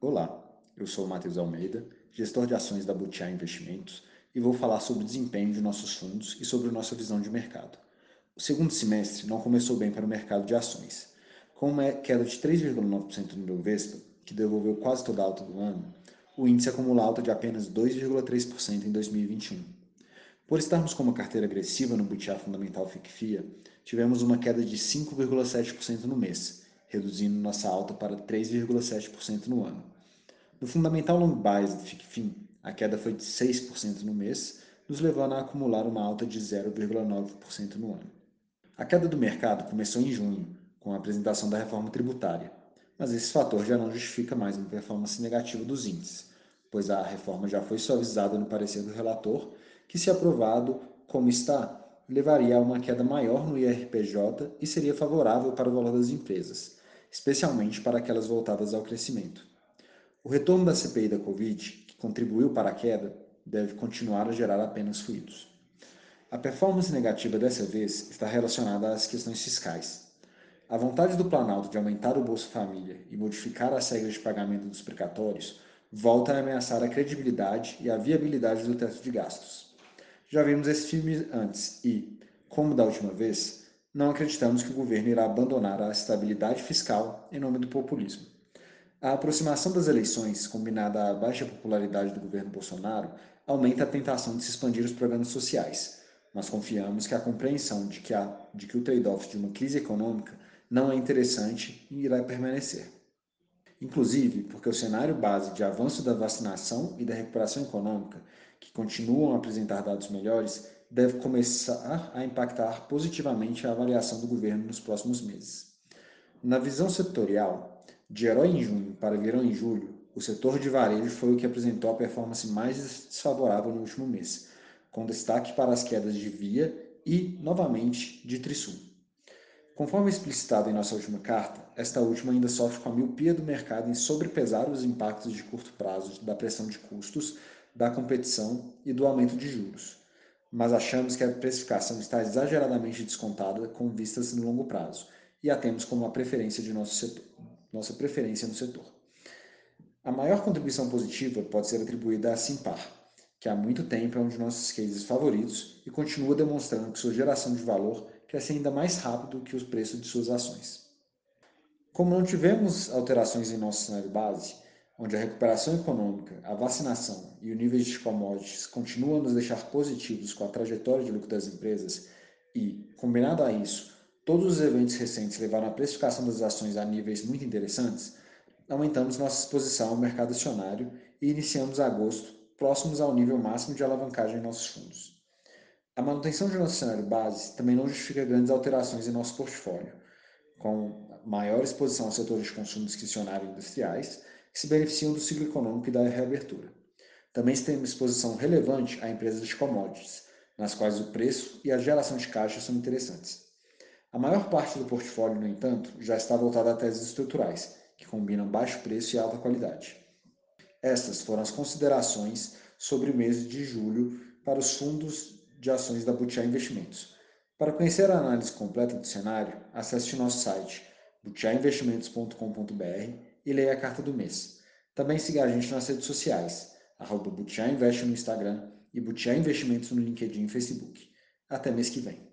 Olá, eu sou o Matheus Almeida, gestor de ações da Butiá Investimentos e vou falar sobre o desempenho de nossos fundos e sobre nossa visão de mercado. O segundo semestre não começou bem para o mercado de ações. Com uma queda de 3,9% no Bovespa, que devolveu quase toda a alta do ano, o índice acumula alta de apenas 2,3% em 2021. Por estarmos com uma carteira agressiva no Butiá Fundamental FICFIA, tivemos uma queda de 5,7% no mês, reduzindo nossa alta para 3,7% no ano. No Fundamental Long Bias do FICFIN, a queda foi de 6% no mês, nos levando a acumular uma alta de 0,9% no ano. A queda do mercado começou em junho, com a apresentação da reforma tributária, mas esse fator já não justifica mais uma performance negativa dos índices, pois a reforma já foi suavizada no parecer do relator, que, se aprovado como está, levaria a uma queda maior no IRPJ e seria favorável para o valor das empresas, especialmente para aquelas voltadas ao crescimento. O retorno da CPI da Covid, que contribuiu para a queda, deve continuar a gerar apenas ruídos. A performance negativa dessa vez está relacionada às questões fiscais. A vontade do Planalto de aumentar o Bolsa Família e modificar as regras de pagamento dos precatórios volta a ameaçar a credibilidade e a viabilidade do teto de gastos. Já vimos esse filme antes e, como da última vez, não acreditamos que o governo irá abandonar a estabilidade fiscal em nome do populismo. A aproximação das eleições, combinada à baixa popularidade do governo Bolsonaro, aumenta a tentação de se expandir os programas sociais, mas confiamos que a compreensão de que, de que o trade-off de uma crise econômica não é interessante e irá permanecer inclusive porque o cenário base de avanço da vacinação e da recuperação econômica, que continuam a apresentar dados melhores, deve começar a impactar positivamente a avaliação do governo nos próximos meses. Na visão setorial, de herói em junho para verão em julho, o setor de varejo foi o que apresentou a performance mais desfavorável no último mês, com destaque para as quedas de Via e, novamente, de Trisul. Conforme explicitado em nossa última carta, esta última ainda sofre com a miopia do mercado em sobrepesar os impactos de curto prazo da pressão de custos, da competição e do aumento de juros. Mas achamos que a precificação está exageradamente descontada com vistas no longo prazo e a temos como a preferência de nosso setor, nossa preferência no setor. A maior contribuição positiva pode ser atribuída à Simpar, que há muito tempo é um de nossos cases favoritos e continua demonstrando que sua geração de valor cresce ainda mais rápido que os preços de suas ações. Como não tivemos alterações em nosso cenário base, onde a recuperação econômica, a vacinação e o nível de commodities continuam a nos deixar positivos com a trajetória de lucro das empresas e, combinado a isso, todos os eventos recentes levaram a precificação das ações a níveis muito interessantes, aumentamos nossa exposição ao mercado acionário e iniciamos agosto próximos ao nível máximo de alavancagem em nossos fundos. A manutenção de nosso cenário base também não justifica grandes alterações em nosso portfólio, com maior exposição aos setores de consumo discricionário e industriais, que se beneficiam do ciclo econômico e da reabertura. Também temos exposição relevante a empresas de commodities, nas quais o preço e a geração de caixa são interessantes. A maior parte do portfólio, no entanto, já está voltada a teses estruturais, que combinam baixo preço e alta qualidade. Estas foram as considerações sobre o mês de julho para os fundos de ações da Butiá Investimentos. Para conhecer a análise completa do cenário, acesse nosso site butiainvestimentos.com.br e leia a carta do mês. Também siga a gente nas redes sociais, arroba Butiá Invest no Instagram e Butiá Investimentos no LinkedIn e Facebook. Até mês que vem.